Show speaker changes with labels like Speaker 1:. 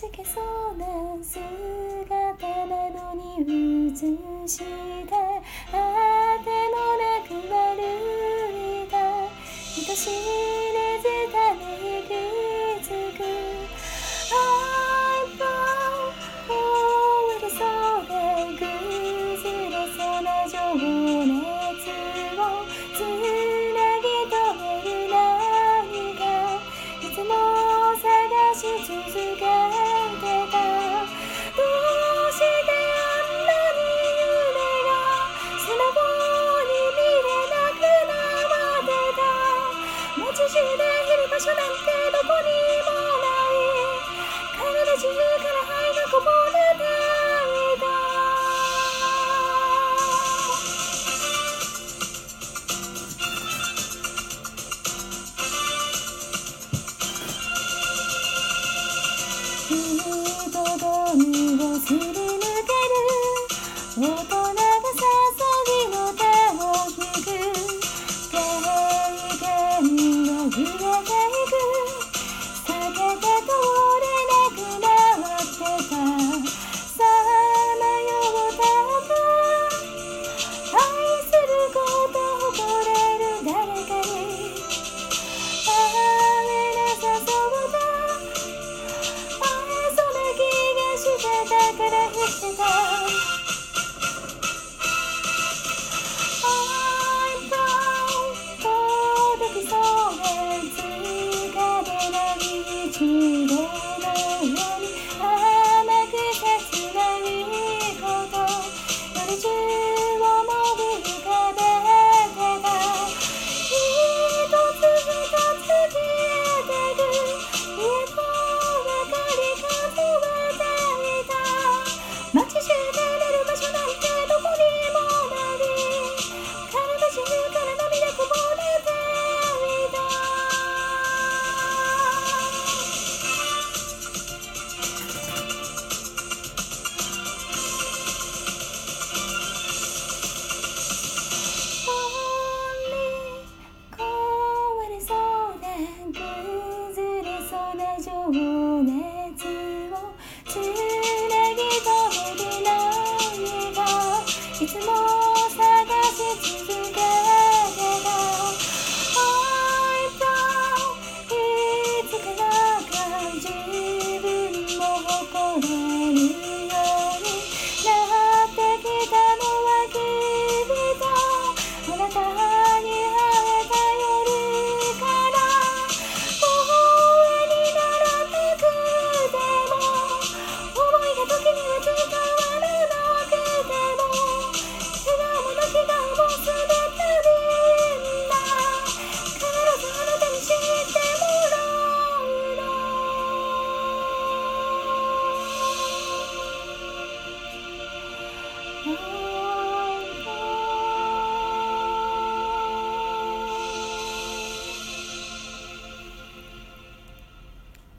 Speaker 1: じけそうな姿なのに映して果てのなく歩いた愛しい人々に忘れ抜ける。な情熱をつなぎ止めてないがいつも Oh.